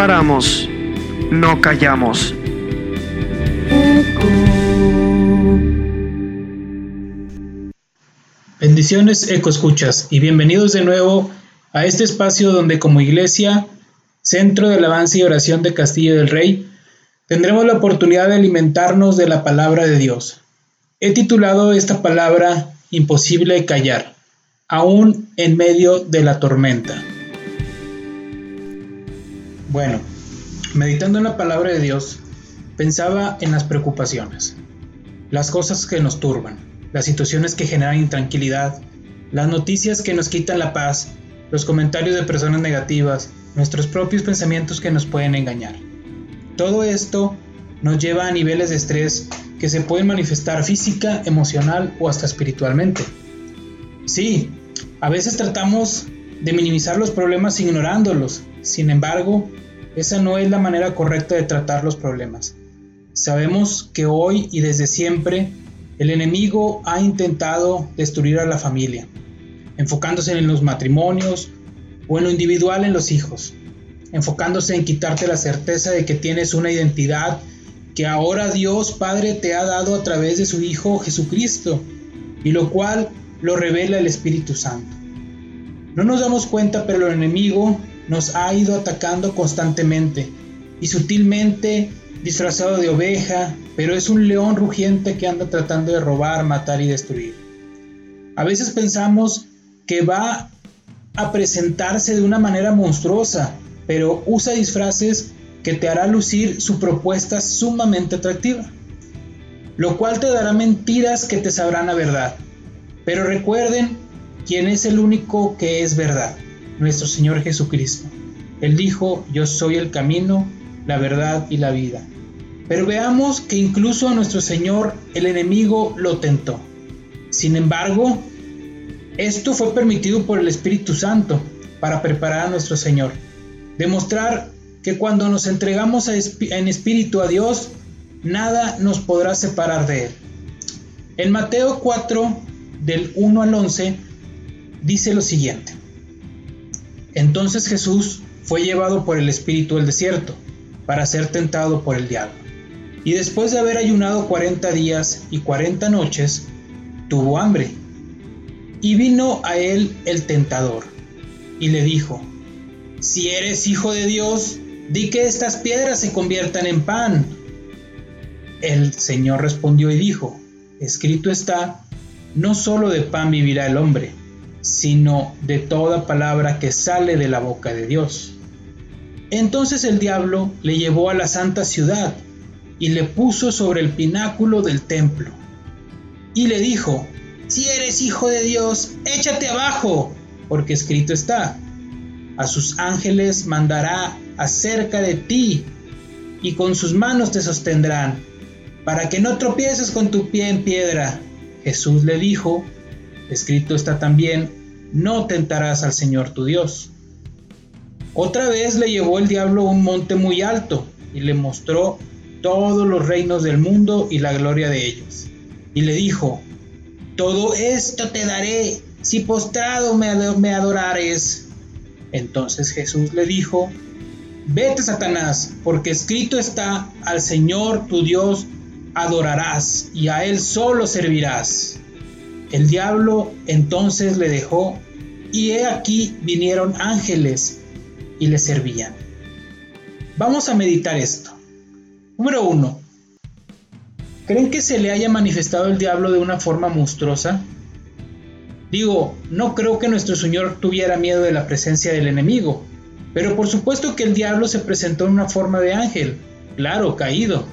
escuchamos, no callamos. Bendiciones Eco Escuchas y bienvenidos de nuevo a este espacio donde como iglesia, Centro del Avance y Oración de Castillo del Rey, tendremos la oportunidad de alimentarnos de la palabra de Dios. He titulado esta palabra Imposible callar, aún en medio de la tormenta. Bueno, meditando en la palabra de Dios, pensaba en las preocupaciones, las cosas que nos turban, las situaciones que generan intranquilidad, las noticias que nos quitan la paz, los comentarios de personas negativas, nuestros propios pensamientos que nos pueden engañar. Todo esto nos lleva a niveles de estrés que se pueden manifestar física, emocional o hasta espiritualmente. Sí, a veces tratamos de minimizar los problemas ignorándolos, sin embargo, esa no es la manera correcta de tratar los problemas. Sabemos que hoy y desde siempre el enemigo ha intentado destruir a la familia, enfocándose en los matrimonios o en lo individual en los hijos, enfocándose en quitarte la certeza de que tienes una identidad que ahora Dios Padre te ha dado a través de su Hijo Jesucristo, y lo cual lo revela el Espíritu Santo. No nos damos cuenta, pero el enemigo nos ha ido atacando constantemente y sutilmente disfrazado de oveja, pero es un león rugiente que anda tratando de robar, matar y destruir. A veces pensamos que va a presentarse de una manera monstruosa, pero usa disfraces que te hará lucir su propuesta sumamente atractiva, lo cual te dará mentiras que te sabrán la verdad. Pero recuerden quién es el único que es verdad, nuestro Señor Jesucristo. Él dijo, yo soy el camino, la verdad y la vida. Pero veamos que incluso a nuestro Señor el enemigo lo tentó. Sin embargo, esto fue permitido por el Espíritu Santo para preparar a nuestro Señor. Demostrar que cuando nos entregamos en espíritu a Dios, nada nos podrá separar de Él. En Mateo 4, del 1 al 11, dice lo siguiente. Entonces Jesús fue llevado por el Espíritu al desierto para ser tentado por el diablo. Y después de haber ayunado 40 días y 40 noches, tuvo hambre. Y vino a él el tentador y le dijo, si eres hijo de Dios, di que estas piedras se conviertan en pan. El Señor respondió y dijo, escrito está, no solo de pan vivirá el hombre, sino de toda palabra que sale de la boca de Dios. Entonces el diablo le llevó a la santa ciudad y le puso sobre el pináculo del templo. Y le dijo, si eres hijo de Dios, échate abajo, porque escrito está, a sus ángeles mandará acerca de ti, y con sus manos te sostendrán, para que no tropieces con tu pie en piedra. Jesús le dijo, escrito está también, no tentarás al Señor tu Dios. Otra vez le llevó el diablo a un monte muy alto y le mostró todos los reinos del mundo y la gloria de ellos. Y le dijo, todo esto te daré si postrado me, adorares. Entonces Jesús le dijo, vete Satanás, porque escrito está, al Señor tu Dios adorarás y a Él solo servirás. El diablo entonces le dejó y he aquí vinieron ángeles y le servían. Vamos a meditar esto. Número 1. ¿Creen que se le haya manifestado el diablo de una forma monstruosa? Digo, no creo que nuestro Señor tuviera miedo de la presencia del enemigo, pero por supuesto que el diablo se presentó en una forma de ángel, claro, caído.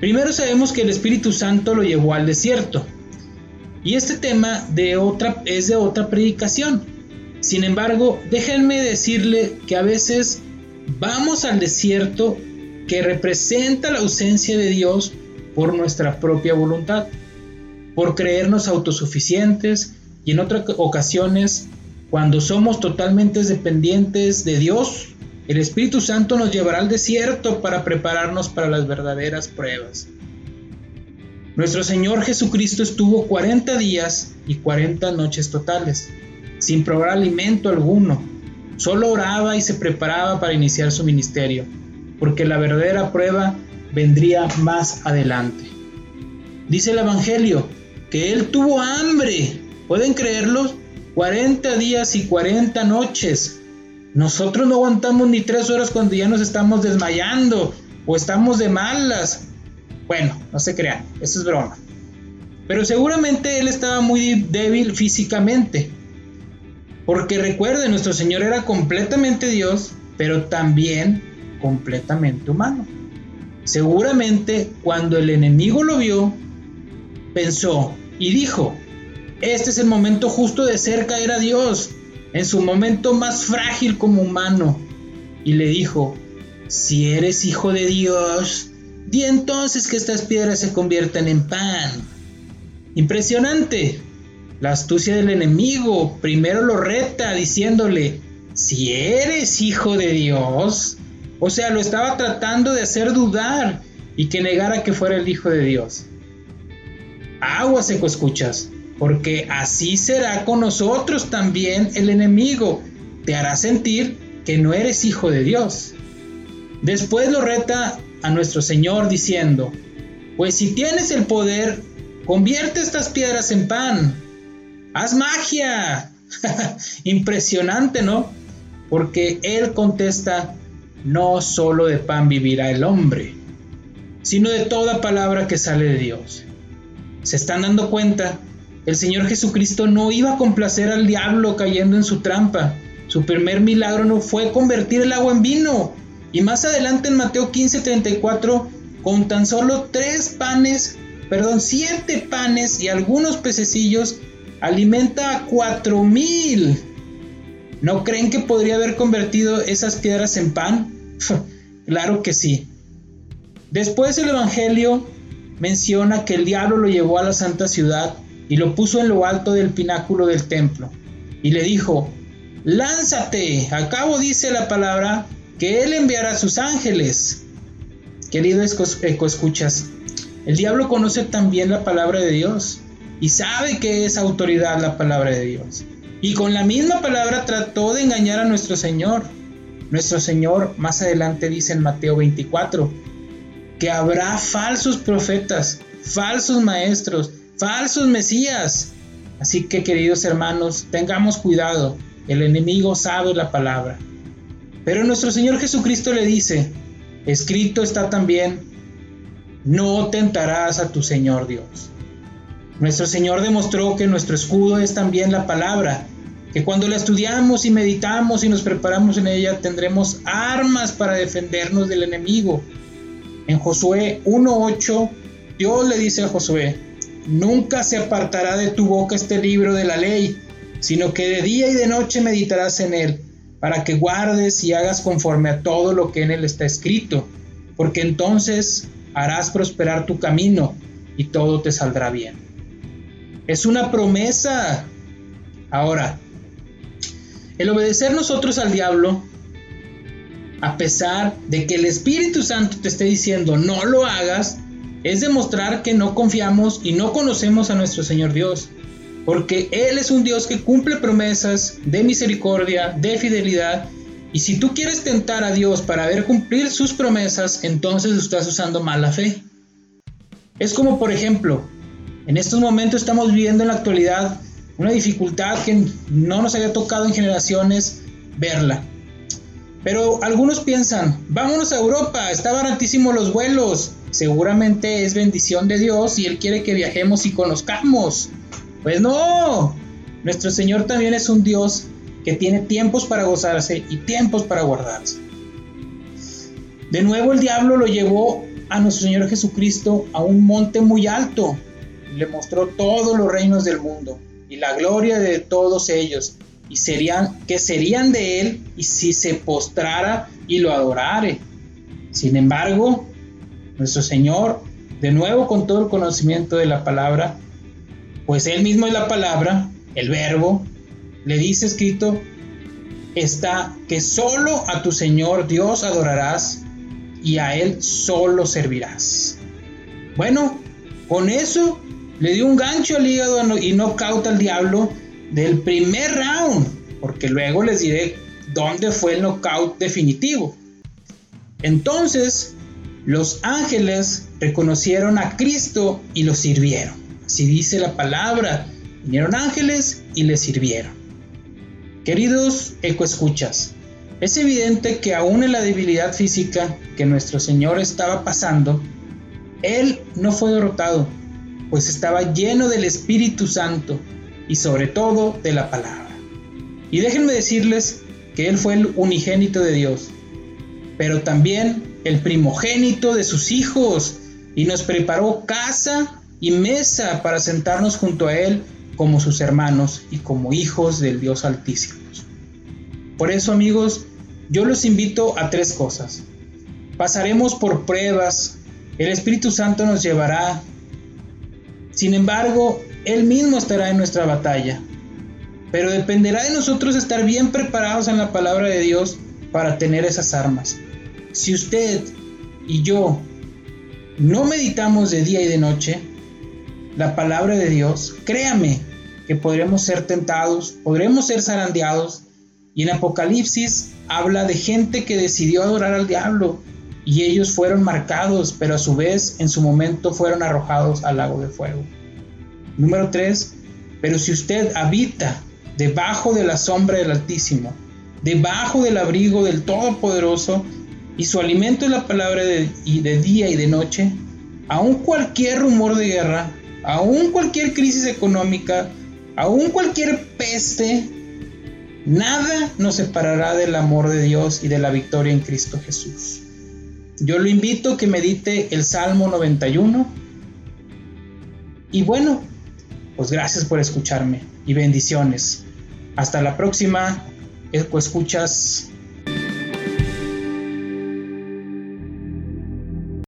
Primero sabemos que el Espíritu Santo lo llevó al desierto, y este tema de otra, es de otra predicación. Sin embargo, déjenme decirle que a veces vamos al desierto que representa la ausencia de Dios por nuestra propia voluntad, por creernos autosuficientes y en otras ocasiones, cuando somos totalmente dependientes de Dios, el Espíritu Santo nos llevará al desierto para prepararnos para las verdaderas pruebas. Nuestro Señor Jesucristo estuvo 40 días y 40 noches totales, sin probar alimento alguno, solo oraba y se preparaba para iniciar su ministerio, porque la verdadera prueba vendría más adelante. Dice el Evangelio que él tuvo hambre, ¿pueden creerlo? 40 días y 40 noches. Nosotros no aguantamos ni tres horas cuando ya nos estamos desmayando o estamos de malas. Bueno, no se crean, eso es broma. Pero seguramente él estaba muy débil físicamente. Porque recuerde, nuestro Señor era completamente Dios, pero también completamente humano. Seguramente cuando el enemigo lo vio, pensó y dijo, este es el momento justo de ser caer a Dios, en su momento más frágil como humano. Y le dijo, si eres hijo de Dios, di entonces que estas piedras se conviertan en pan. Impresionante. La astucia del enemigo primero lo reta diciéndole, si eres hijo de Dios, o sea, lo estaba tratando de hacer dudar y que negara que fuera el hijo de Dios. Aguas seco escuchas, porque así será con nosotros también el enemigo. Te hará sentir que no eres hijo de Dios. Después lo reta a nuestro Señor diciendo, pues si tienes el poder, convierte estas piedras en pan. Haz magia. Impresionante, ¿no? Porque Él contesta, no solo de pan vivirá el hombre, sino de toda palabra que sale de Dios. ¿Se están dando cuenta? El Señor Jesucristo no iba a complacer al diablo cayendo en su trampa. Su primer milagro no fue convertir el agua en vino. Y más adelante en Mateo 15:34, con tan solo tres panes, perdón, siete panes y algunos pececillos, alimenta a cuatro mil. ¿No creen que podría haber convertido esas piedras en pan? claro que sí. Después el Evangelio menciona que el diablo lo llevó a la santa ciudad y lo puso en lo alto del pináculo del templo. Y le dijo, lánzate, acabo dice la palabra, que él enviará sus ángeles. Querido escuchas, el diablo conoce también la palabra de Dios y sabe que es autoridad la palabra de Dios. Y con la misma palabra trató de engañar a nuestro Señor. Nuestro Señor más adelante dice en Mateo 24 que habrá falsos profetas, falsos maestros, falsos mesías. Así que queridos hermanos, tengamos cuidado, el enemigo sabe la palabra. Pero nuestro Señor Jesucristo le dice, escrito está también, no tentarás a tu Señor Dios. Nuestro Señor demostró que nuestro escudo es también la palabra, que cuando la estudiamos y meditamos y nos preparamos en ella tendremos armas para defendernos del enemigo. En Josué 1.8, Dios le dice a Josué, Nunca se apartará de tu boca este libro de la ley, sino que de día y de noche meditarás en él, para que guardes y hagas conforme a todo lo que en él está escrito, porque entonces harás prosperar tu camino y todo te saldrá bien. Es una promesa. Ahora, el obedecer nosotros al diablo, a pesar de que el Espíritu Santo te esté diciendo no lo hagas, es demostrar que no confiamos y no conocemos a nuestro Señor Dios, porque Él es un Dios que cumple promesas de misericordia, de fidelidad, y si tú quieres tentar a Dios para ver cumplir sus promesas, entonces estás usando mala fe. Es como, por ejemplo, en estos momentos estamos viviendo en la actualidad una dificultad que no nos había tocado en generaciones verla. Pero algunos piensan, vámonos a Europa, está baratísimo los vuelos, seguramente es bendición de Dios y Él quiere que viajemos y conozcamos. Pues no, nuestro Señor también es un Dios que tiene tiempos para gozarse y tiempos para guardarse. De nuevo el diablo lo llevó a nuestro Señor Jesucristo a un monte muy alto le mostró todos los reinos del mundo y la gloria de todos ellos y serían que serían de él y si se postrara y lo adorare. Sin embargo, nuestro Señor, de nuevo con todo el conocimiento de la palabra, pues Él mismo es la palabra, el verbo, le dice escrito, está que solo a tu Señor Dios adorarás y a Él solo servirás. Bueno, con eso le dio un gancho al hígado y no cauta al diablo del primer round, porque luego les diré dónde fue el knockout definitivo. Entonces, los ángeles reconocieron a Cristo y lo sirvieron. Así dice la palabra. Vinieron ángeles y le sirvieron. Queridos ecoescuchas, es evidente que aún en la debilidad física que nuestro Señor estaba pasando, Él no fue derrotado, pues estaba lleno del Espíritu Santo y sobre todo de la palabra. Y déjenme decirles que Él fue el unigénito de Dios, pero también el primogénito de sus hijos, y nos preparó casa y mesa para sentarnos junto a Él como sus hermanos y como hijos del Dios Altísimo. Por eso amigos, yo los invito a tres cosas. Pasaremos por pruebas, el Espíritu Santo nos llevará. Sin embargo, Él mismo estará en nuestra batalla. Pero dependerá de nosotros estar bien preparados en la palabra de Dios para tener esas armas. Si usted y yo no meditamos de día y de noche la palabra de Dios, créame que podremos ser tentados, podremos ser zarandeados. Y en Apocalipsis habla de gente que decidió adorar al diablo y ellos fueron marcados, pero a su vez en su momento fueron arrojados al lago de fuego. Número 3. Pero si usted habita debajo de la sombra del Altísimo, debajo del abrigo del Todopoderoso, y su alimento es la palabra de, y de día y de noche, aun cualquier rumor de guerra, aun cualquier crisis económica, aun cualquier peste, Nada nos separará del amor de Dios y de la victoria en Cristo Jesús. Yo lo invito a que medite el Salmo 91. Y bueno, pues gracias por escucharme y bendiciones. Hasta la próxima. Escuchas